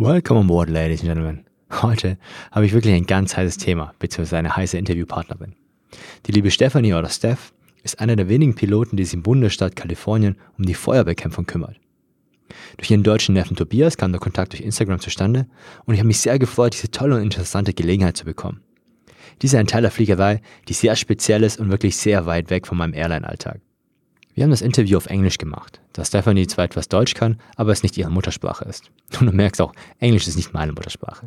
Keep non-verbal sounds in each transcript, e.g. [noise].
Welcome on board, ladies and gentlemen. Heute habe ich wirklich ein ganz heißes Thema, beziehungsweise eine heiße Interviewpartnerin. Die liebe Stephanie oder Steph ist einer der wenigen Piloten, die sich im Bundesstaat Kalifornien um die Feuerbekämpfung kümmert. Durch ihren deutschen Neffen Tobias kam der Kontakt durch Instagram zustande und ich habe mich sehr gefreut, diese tolle und interessante Gelegenheit zu bekommen. Dies ist ein Teil der Fliegerei, die sehr speziell ist und wirklich sehr weit weg von meinem Airline-Alltag. Wir haben das Interview auf Englisch gemacht, da Stephanie zwar etwas Deutsch kann, aber es nicht ihre Muttersprache ist. [laughs] Und du merkst auch, Englisch ist nicht meine Muttersprache.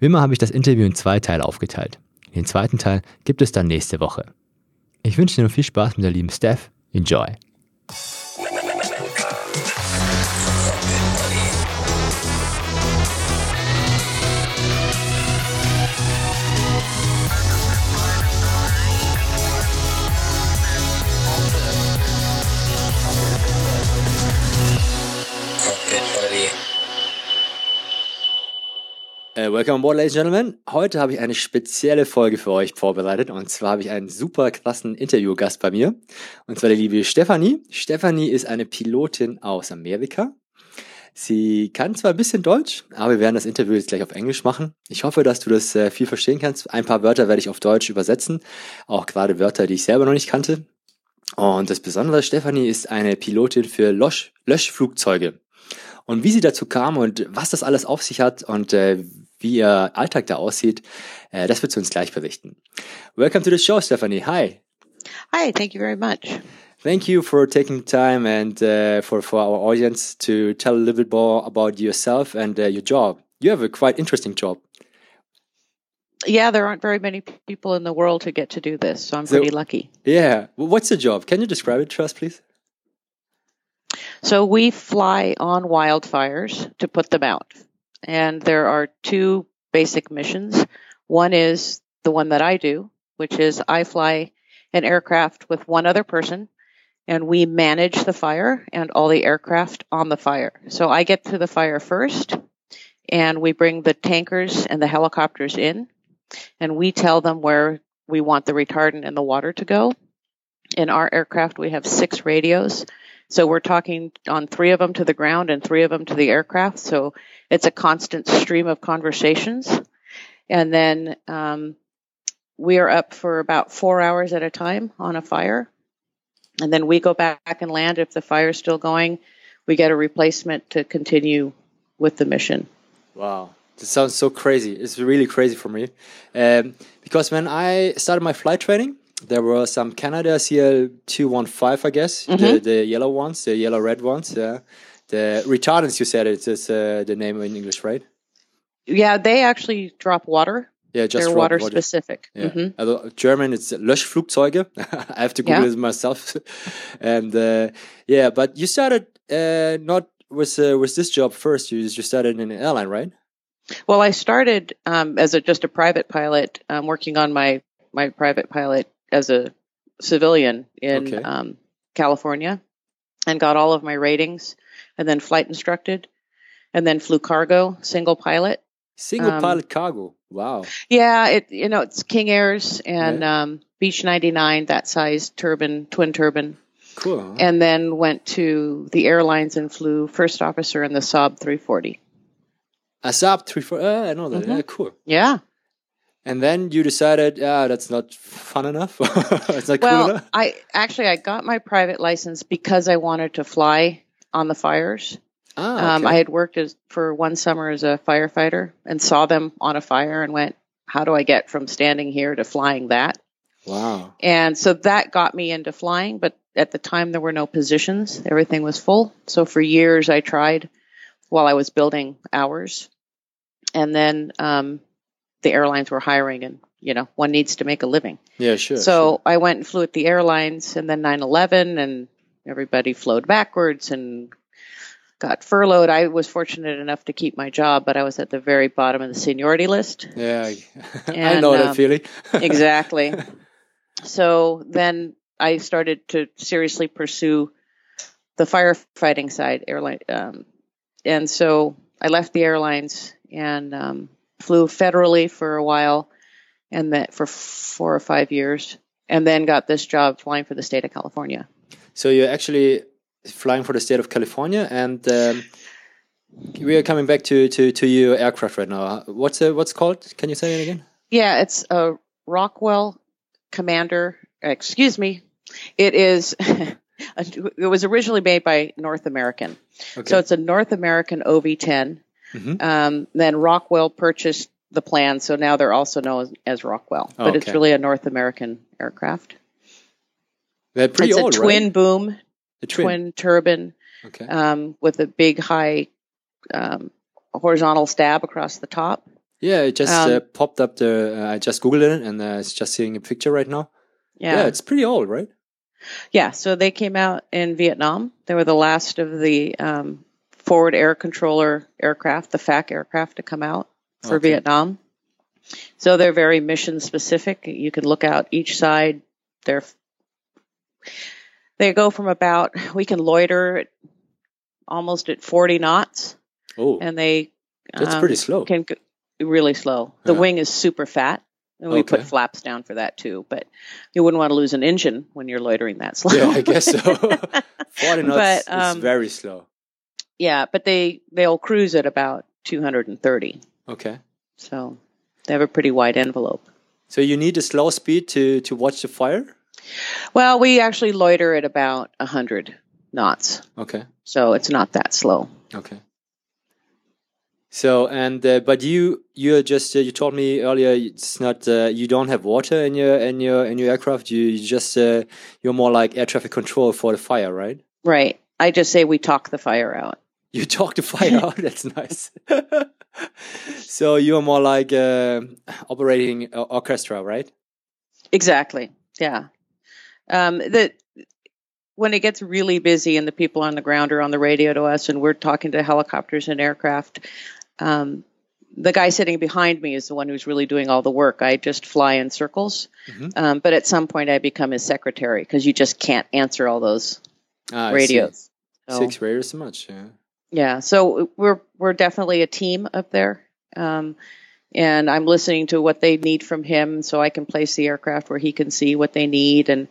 Wie immer habe ich das Interview in zwei Teile aufgeteilt. Den zweiten Teil gibt es dann nächste Woche. Ich wünsche dir noch viel Spaß mit der lieben Steph. Enjoy! Welcome on board, ladies and gentlemen. Heute habe ich eine spezielle Folge für euch vorbereitet. Und zwar habe ich einen super klassen Interviewgast bei mir. Und zwar die liebe Stefanie. Stefanie ist eine Pilotin aus Amerika. Sie kann zwar ein bisschen Deutsch, aber wir werden das Interview jetzt gleich auf Englisch machen. Ich hoffe, dass du das äh, viel verstehen kannst. Ein paar Wörter werde ich auf Deutsch übersetzen. Auch gerade Wörter, die ich selber noch nicht kannte. Und das Besondere, Stefanie ist eine Pilotin für Lösch Löschflugzeuge. Und wie sie dazu kam und was das alles auf sich hat und äh, wie ihr Alltag da aussieht, äh, das wird sie uns gleich berichten. Welcome to the show, Stefanie. Hi. Hi, thank you very much. Thank you for taking time and uh, for, for our audience to tell a little bit more about yourself and uh, your job. You have a quite interesting job. Yeah, there aren't very many people in the world who get to do this, so I'm so, pretty lucky. Yeah. What's the job? Can you describe it to us, please? So we fly on wildfires to put them out and there are two basic missions. One is the one that I do, which is I fly an aircraft with one other person and we manage the fire and all the aircraft on the fire. So I get to the fire first and we bring the tankers and the helicopters in and we tell them where we want the retardant and the water to go. In our aircraft, we have six radios. So we're talking on three of them to the ground and three of them to the aircraft. So it's a constant stream of conversations. And then um, we are up for about four hours at a time on a fire. And then we go back and land. If the fire is still going, we get a replacement to continue with the mission. Wow. This sounds so crazy. It's really crazy for me. Um, because when I started my flight training, there were some Canadair CL215, I guess, mm -hmm. the, mm-hmm. the yellow ones, the yellow red ones. Yeah. The retardants, you said it's uh, the name in English, right? Yeah, they actually drop water. Yeah, just They're water, water, specific. Yeah. Mm -hmm. German, it's Löschflugzeuge. [laughs] I have to Google yeah. it myself. [laughs] and uh, yeah, but you started uh, not with uh, with this job first. You just started in an airline, right? Well, I started um, as a just a private pilot, um, working on my my private pilot as a civilian in okay. um, California, and got all of my ratings and then flight instructed, and then flew cargo, single pilot. Single um, pilot cargo. Wow. Yeah, it you know it's King Airs and yeah. um, Beech 99, that size turbine, twin turbine. Cool. Huh? And then went to the airlines and flew first officer in the Saab 340. A Saab 340. Uh, I know that. Mm-hmm. Yeah, cool. Yeah. And then you decided, ah, that's not fun enough. [laughs] it's not well, cool enough. I actually I got my private license because I wanted to fly on the fires. Ah, okay. um, I had worked as, for one summer as a firefighter and saw them on a fire and went, how do I get from standing here to flying that? Wow. And so that got me into flying, but at the time there were no positions. Everything was full. So for years I tried while I was building hours. And then um, the airlines were hiring and, you know, one needs to make a living. Yeah, sure. So sure. I went and flew at the airlines and then 9 11 and everybody flowed backwards and got furloughed. I was fortunate enough to keep my job, but I was at the very bottom of the seniority list. Yeah, [laughs] and, I know that um, feeling. [laughs] exactly. So then I started to seriously pursue the firefighting side, airline, um, and so I left the airlines and um, flew federally for a while, and that for four or five years, and then got this job flying for the state of California. So you're actually flying for the state of California, and um, we are coming back to, to, to your aircraft right now. What's uh, what's called? Can you say it again? Yeah, it's a Rockwell Commander. Excuse me. It is. [laughs] it was originally made by North American, okay. so it's a North American OV10. Mm-hmm. Um, then Rockwell purchased the plan, so now they're also known as Rockwell. But okay. it's really a North American aircraft. They're pretty it's old, a twin right? boom, a twin. twin turbine, okay. um, with a big high um, horizontal stab across the top. Yeah, it just um, uh, popped up the. Uh, I just googled it, and uh, it's just seeing a picture right now. Yeah. yeah, it's pretty old, right? Yeah, so they came out in Vietnam. They were the last of the um, forward air controller aircraft, the FAC aircraft, to come out for okay. Vietnam. So they're very mission specific. You can look out each side. They're they go from about we can loiter almost at 40 knots. Oh, and they that's um, pretty slow. Can really slow. The yeah. wing is super fat. And we okay. put flaps down for that too, but you wouldn't want to lose an engine when you're loitering that [laughs] slow. Yeah, I guess so. [laughs] Forty knots but, um, is very slow. Yeah, but they they'll cruise at about 230. Okay. So they have a pretty wide envelope. So you need a slow speed to to watch the fire. Well, we actually loiter at about 100 knots. Okay. So it's not that slow. Okay. So and uh, but you you just uh, you told me earlier it's not uh, you don't have water in your in your in your aircraft you, you just uh, you're more like air traffic control for the fire right right I just say we talk the fire out [laughs] you talk the fire out [laughs] that's nice [laughs] so you're more like uh, operating orchestra right exactly yeah um, the when it gets really busy and the people on the ground are on the radio to us and we're talking to helicopters and aircraft um, the guy sitting behind me is the one who's really doing all the work. I just fly in circles. Mm-hmm. Um, but at some point, I become his secretary because you just can't answer all those ah, radios. So, Six radios, so much. Yeah. Yeah. So we're we're definitely a team up there. Um, and I'm listening to what they need from him, so I can place the aircraft where he can see what they need, and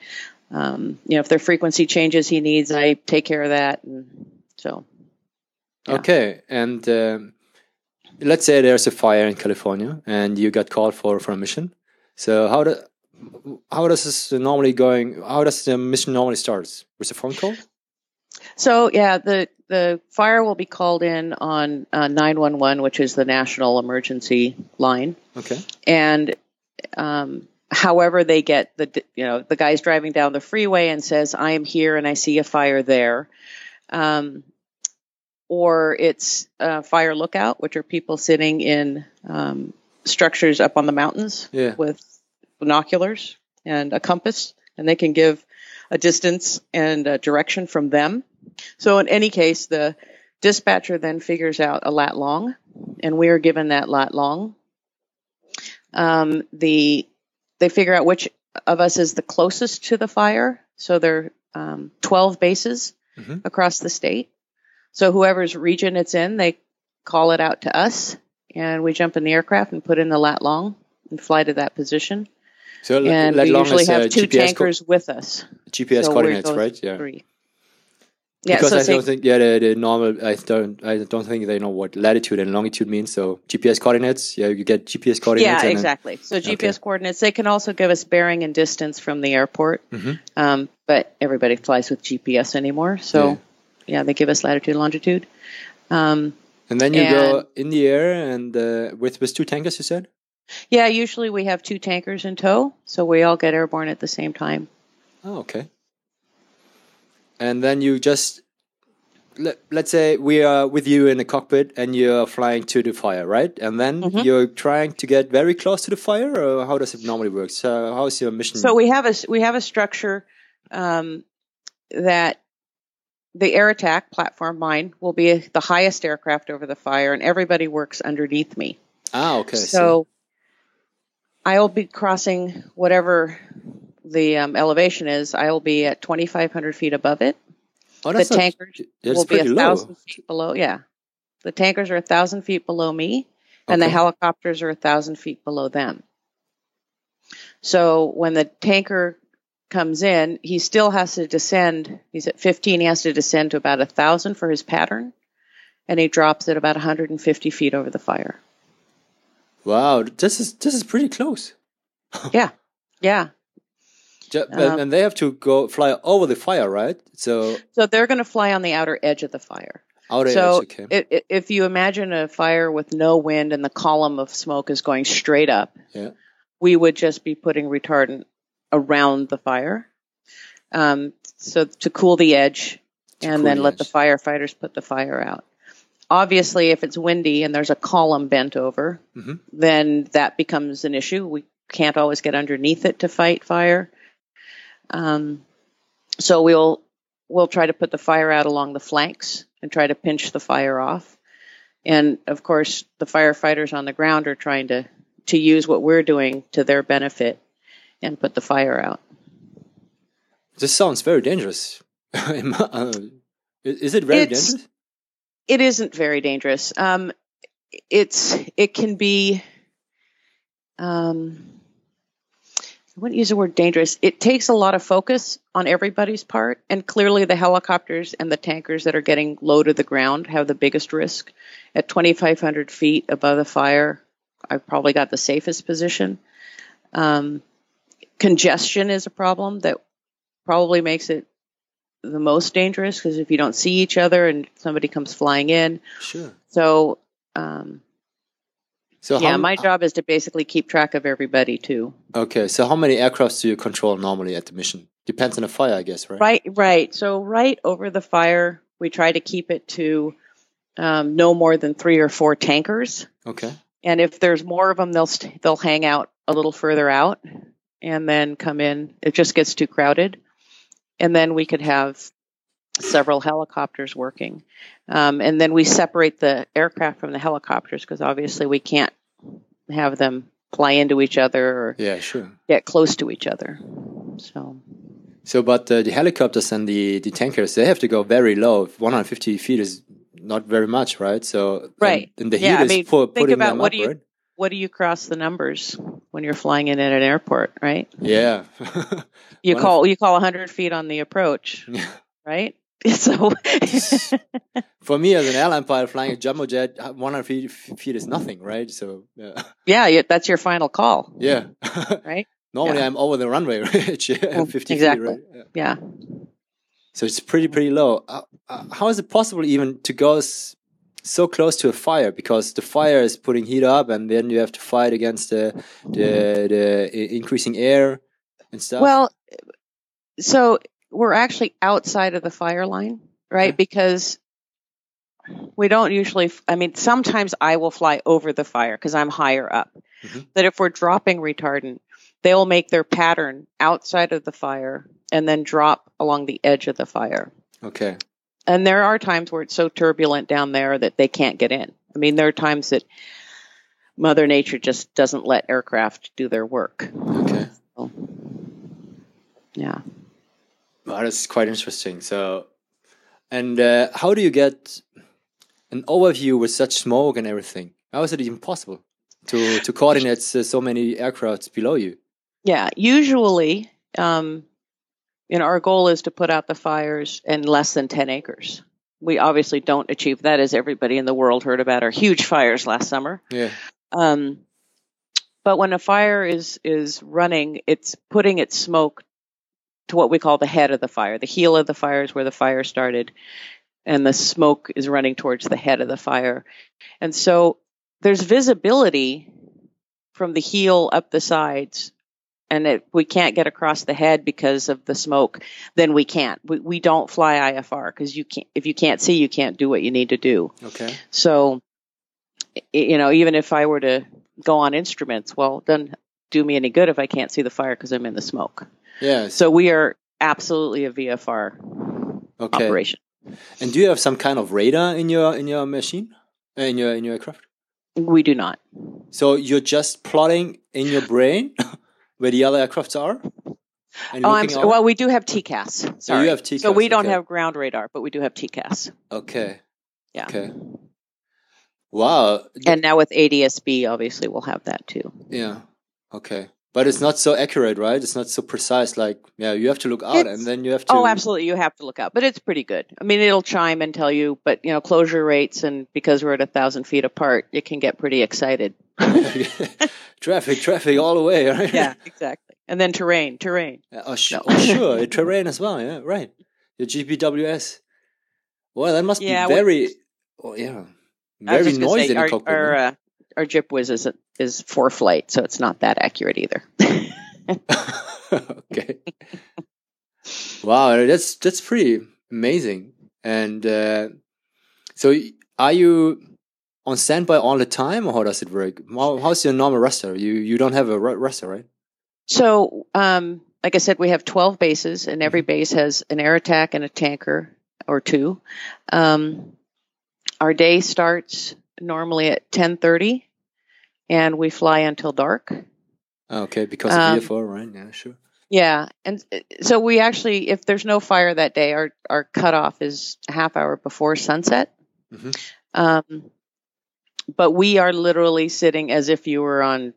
um, you know if their frequency changes he needs, I take care of that, and so. Yeah. Okay, and um, let's say there's a fire in California and you got called for for a mission. So how do how does this normally going? How does the mission normally starts with a phone call? So yeah, the the fire will be called in on uh, nine one one, which is the national emergency line. Okay. And um, however they get the you know the guy's driving down the freeway and says I am here and I see a fire there. Um, or it's a fire lookout, which are people sitting in um, structures up on the mountains yeah. with binoculars and a compass, and they can give a distance and a direction from them. So, in any case, the dispatcher then figures out a lat long, and we are given that lat long. Um, the they figure out which of us is the closest to the fire. So there are um, 12 bases mm-hmm. across the state. So whoever's region it's in, they call it out to us, and we jump in the aircraft and put in the lat long and fly to that position. So and we usually have uh, two GPS tankers co- with us. GPS so coordinates, right? Yeah. Three. Yeah, because so I don't think yeah the, the, normal I don't I don't think they know what latitude and longitude means. So GPS coordinates, yeah, you get GPS coordinates. Yeah, exactly. Then, so GPS okay. coordinates. They can also give us bearing and distance from the airport, mm-hmm. um, but everybody flies with GPS anymore. So yeah yeah, they give us latitude and longitude. Um, and then you and, go in the air and uh, with with two tankers, you said. Yeah, usually we have two tankers in tow, so we all get airborne at the same time. Oh, okay. And then you just let, let's say we are with you in the cockpit and you're flying to the fire, right? And then mm -hmm. you're trying to get very close to the fire, or how does it normally work? So, how is your mission? So we have a we have a structure um, that the air attack platform, mine, will be the highest aircraft over the fire, and everybody works underneath me. Ah, okay. So I'll be crossing whatever the um, elevation is. I'll be at 2,500 feet above it. Oh, the tankers not, will be a thousand feet below. Yeah, the tankers are a thousand feet below me, and okay. the helicopters are a thousand feet below them. So when the tanker comes in, he still has to descend. He's at 15. He has to descend to about a thousand for his pattern, and he drops it about 150 feet over the fire. Wow, this is this is pretty close. [laughs] yeah, yeah. Um, and they have to go fly over the fire, right? So So they're going to fly on the outer edge of the fire. outer so edge, okay. i- i- if you imagine a fire with no wind and the column of smoke is going straight up, Yeah. we would just be putting retardant around the fire, um, so to cool the edge, To and cool then the let the firefighters put the fire out. Obviously, if it's windy and there's a column bent over, Mhm. then that becomes an issue. We can't always get underneath it to fight fire. Um, so we'll we'll try to put the fire out along the flanks and try to pinch the fire off. And of course, the firefighters on the ground are trying to to use what we're doing to their benefit and put the fire out. This sounds very dangerous. [laughs] Uh, is it very It's- dangerous? It isn't very dangerous. Um, it's it can be. Um, I wouldn't use the word dangerous. It takes a lot of focus on everybody's part, and clearly the helicopters and the tankers that are getting low to the ground have the biggest risk. At 2,500 feet above the fire, I've probably got the safest position. Um, congestion is a problem that probably makes it the most dangerous because if you don't see each other and somebody comes flying in, Sure. so um, So yeah, how, my job is to basically keep track of everybody too. Okay, so how many aircrafts do you control normally at the mission? Depends on the fire, I guess, right? Right, right. So right over the fire, we try to keep it to um, no more than three or four tankers. Okay. And if there's more of them, they'll st- they'll hang out a little further out and then come in. It just gets too crowded, and then we could have several helicopters working, um, and then we separate the aircraft from the helicopters because obviously we can't have them fly into each other or Yeah, sure. get close to each other. So So, but uh, the helicopters and the, the tankers, they have to go very low. 150 feet is not very much, right? So, Right. And, and the heat Yeah, I is mean, for think putting about them what up, do you- right? what do you cross the numbers when you're flying in at an airport, right? Yeah. [laughs] You call you call 100 feet on the approach, [laughs] right? [laughs] So [laughs] for me as an airline pilot flying a jumbo jet, 100 feet, feet is nothing, right? So, yeah. yeah, that's your final call, yeah. [laughs] right? Normally Yeah. I'm over the runway, right? Mm, 50 exactly. feet, right? Yeah. Yeah. So it's pretty, pretty low. Uh, uh, how is it possible even to go s- so close to a fire? Because the fire is putting heat up, and then you have to fight against the the, the increasing air and stuff. Well, so we're actually outside of the fire line, right? Because we don't usually, I mean, sometimes I will fly over the fire because I'm higher up. Mhm. But if we're dropping retardant, they'll make their pattern outside of the fire and then drop along the edge of the fire. okay, And there are times where it's so turbulent down there that they can't get in. I mean, there are times that Mother Nature just doesn't let aircraft do their work. okay. So, yeah. Wow, that's quite interesting. So, and uh, how do you get an overview with such smoke and everything? How is it even possible to to coordinate so so many aircrafts below you? Yeah, usually, um, you know, our goal is to put out the fires in less than 10 acres. We obviously don't achieve that, as everybody in the world heard about our huge fires last summer. Yeah. Um, but when a fire is is running, it's putting its smoke to what we call the head of the fire. The heel of the fire is where the fire started, and the smoke is running towards the head of the fire. And so there's visibility from the heel up the sides. And if we can't get across the head because of the smoke, then we can't. We, we don't fly IFR because you can't. If you can't see, you can't do what you need to do. Okay. So, you know, even if I were to go on instruments, well, it doesn't do me any good if I can't see the fire because I'm in the smoke. Yeah. So we are absolutely a VFR okay. operation. And do you have some kind of radar in your in your machine, Uh, in your in your aircraft? We do not. So you're just plotting in your brain [laughs] where the other aircrafts are, and Oh, I'm so, out? well. We do have TCAS. Sorry. have TCAS. So we don't okay. have ground radar, but we do have TCAS. Okay. Yeah. Okay. Wow. And now with ADSB, obviously, we'll have that too. Yeah. Okay. But it's not so accurate, right? It's not so precise. Like, yeah, you have to look out, It's- and then you have to. Oh, absolutely. You have to look out, but it's pretty good. I mean, it'll chime and tell you, but you know, closure rates and because we're at a thousand feet apart, it can get pretty excited. [laughs] [laughs] traffic, traffic all the way, right? yeah, exactly. And then terrain, terrain. Uh, Oh, sh- No. oh sure, terrain as well. Yeah, right. The GPWS. Well, that must Yeah, be very. Oh, yeah, very noisy say, in cockpit. Uh, our GPWS is is for flight, so it's not that accurate either. [laughs] okay. wow, that's that's pretty amazing. And uh, so, are you on standby all the time, or how does it work? How, how's your normal roster? You you don't have a roster, right? So, um, like I said, we have 12 bases, and every base has an air attack and a tanker or two. Um, our day starts normally at 10:30, and we fly until dark. Okay, because Um, of VFR, right? Yeah, sure. Yeah, and uh, so we actually, if there's no fire that day, our our cutoff is a half hour before sunset. Mhm. Um, but we are literally sitting as if you were on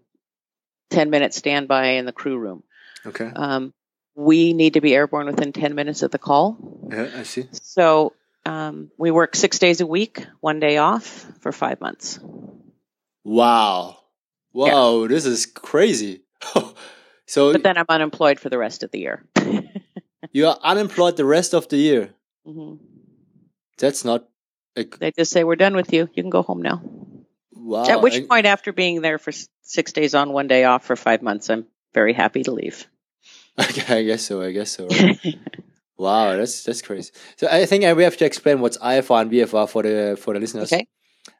10 minute standby in the crew room. Okay. Um, we need to be airborne within 10 minutes of the call. Yeah, I see. So um, we work six days a week, one day off for five months. Wow. Wow, this is crazy. [laughs] so But then I'm unemployed for the rest of the year. [laughs] you are unemployed the rest of the year. hmm That's not like They just say, We're done with you. You can go home now. wow. At which I- point, after being there for six days on, one day off for five months, I'm very happy to leave. [laughs] Okay, I guess so. I guess so. right? Wow, that's that's crazy. So I think we have to explain what's IFR and VFR for the for the listeners. Okay.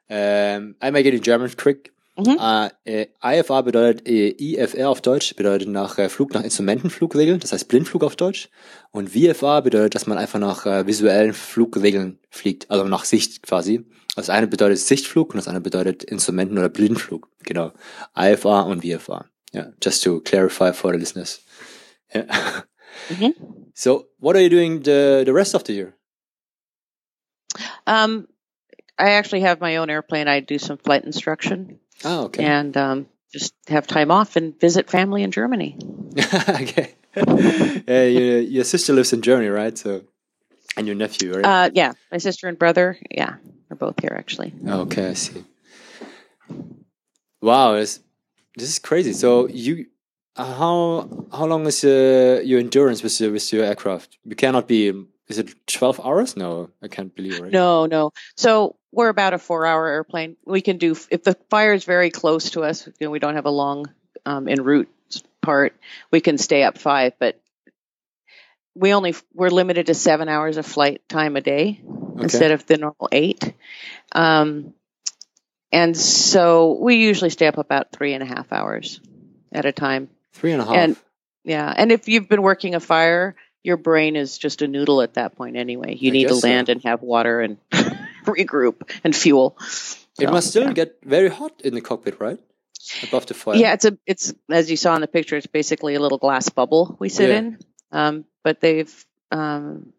Ähm, einmal geht in German quick. Mhm. Äh, äh, IFR bedeutet äh, IFR auf Deutsch, bedeutet nach äh, Flug nach Instrumentenflugregeln, das heißt Blindflug auf Deutsch. Und VFR bedeutet, dass man einfach nach äh, visuellen Flugregeln fliegt, also nach Sicht quasi. Das eine bedeutet Sichtflug und das andere bedeutet Instrumenten- oder Blindflug. Genau. IFR und VFR. Yeah, just to clarify for the listeners. Yeah. [laughs] Mhm. So, what are you doing the the rest of the year? Um, I actually have my own airplane. I do some flight instruction Oh, okay. and um, just have time off and visit family in Germany. [laughs] okay. [laughs] yeah, your, your sister lives in Germany, right? So, and your nephew, right? Uh, yeah, my sister and brother. Yeah, they're both here actually. okay, I see. Wow, this this is crazy. So you, how how long is uh, your endurance with your with your aircraft? You cannot be. Is it twelve hours? No, I can't believe it. No, no. So we're about a four-hour airplane. We can do if the fire is very close to us. You know, we don't have a long um, en route part. We can stay up five, but we only we're limited to seven hours of flight time a day instead of the normal eight. Um, and so we usually stay up about three and a half hours at a time. Three and a half. and- Yeah, and if you've been working a fire, your brain is just a noodle at that point anyway. You I need to guess so. land and have water and [laughs] regroup and fuel. it So, must still yeah. get very hot in the cockpit, right? Above the fire. Yeah, it's a it's as you saw in the picture, it's basically a little glass bubble we sit Yeah. in. Um, but they've um,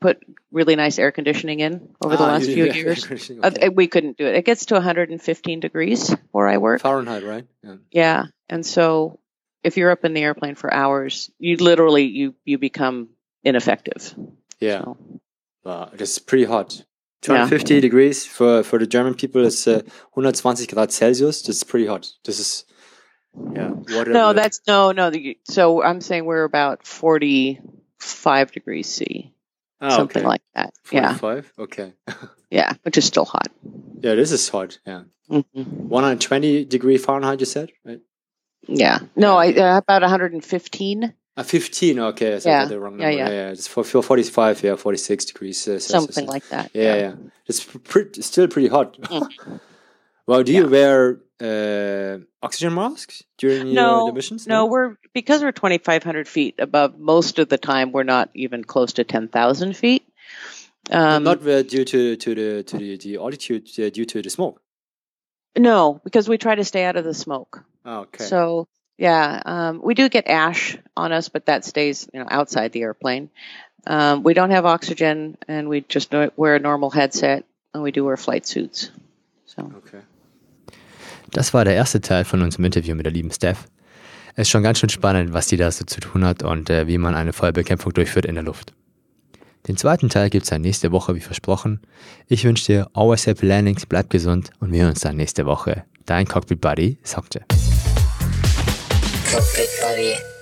put really nice air conditioning in over the Ah, last few [laughs] years. okay. Uh, we couldn't do it. It gets to 115 degrees where I work. Fahrenheit, right? Yeah. Yeah, and so if you're up in the airplane for hours, you literally you you become ineffective. Yeah. So, Wow, that's pretty hot. Yeah. 250 degrees for for the German people is uh, 120 Grad Celsius. That's pretty hot. This is yeah. Water no, that's no, no. the- So I'm saying we're about 45 degrees C, Ah, something okay. like that. Yeah, 45? Okay. [laughs] yeah, which is still hot. yeah, this is hot. Yeah. hmm 120 degree Fahrenheit, you said, right? Yeah, no, I uh, about 115, Uh, 15. Okay, so Yeah. the wrong Yeah, number. yeah. yeah. It's for, for 45, yeah, 46 degrees uh, Celsius. something like that. Yeah, yeah. It's pretty, still pretty hot. Mm. [laughs] well, do you wear uh, oxygen masks during your No, the missions? No, we're because we're 2,500 feet above. Most of the time, we're not even close to 10,000 feet. Um, not uh, due to to the to the, the altitude uh, due to the smoke. No, because we try to stay out of the smoke. Oh, okay. So yeah, um, we do get ash on us, but that stays you know outside the airplane. Um, we don't have oxygen, and we just no- wear a normal headset, and we do wear flight suits. So okay. Das war der erste Teil von unserem Interview mit der lieben Steph. Es ist schon ganz schön spannend, was die da so zu tun hat und äh, wie man eine Feuerbekämpfung durchführt in der Luft. Den zweiten Teil gibt es dann nächste Woche, wie versprochen. Ich wünsche dir always happy landings, bleib gesund und wir hören uns dann nächste Woche. Dein Cockpit Buddy sagte. Cockpit Buddy.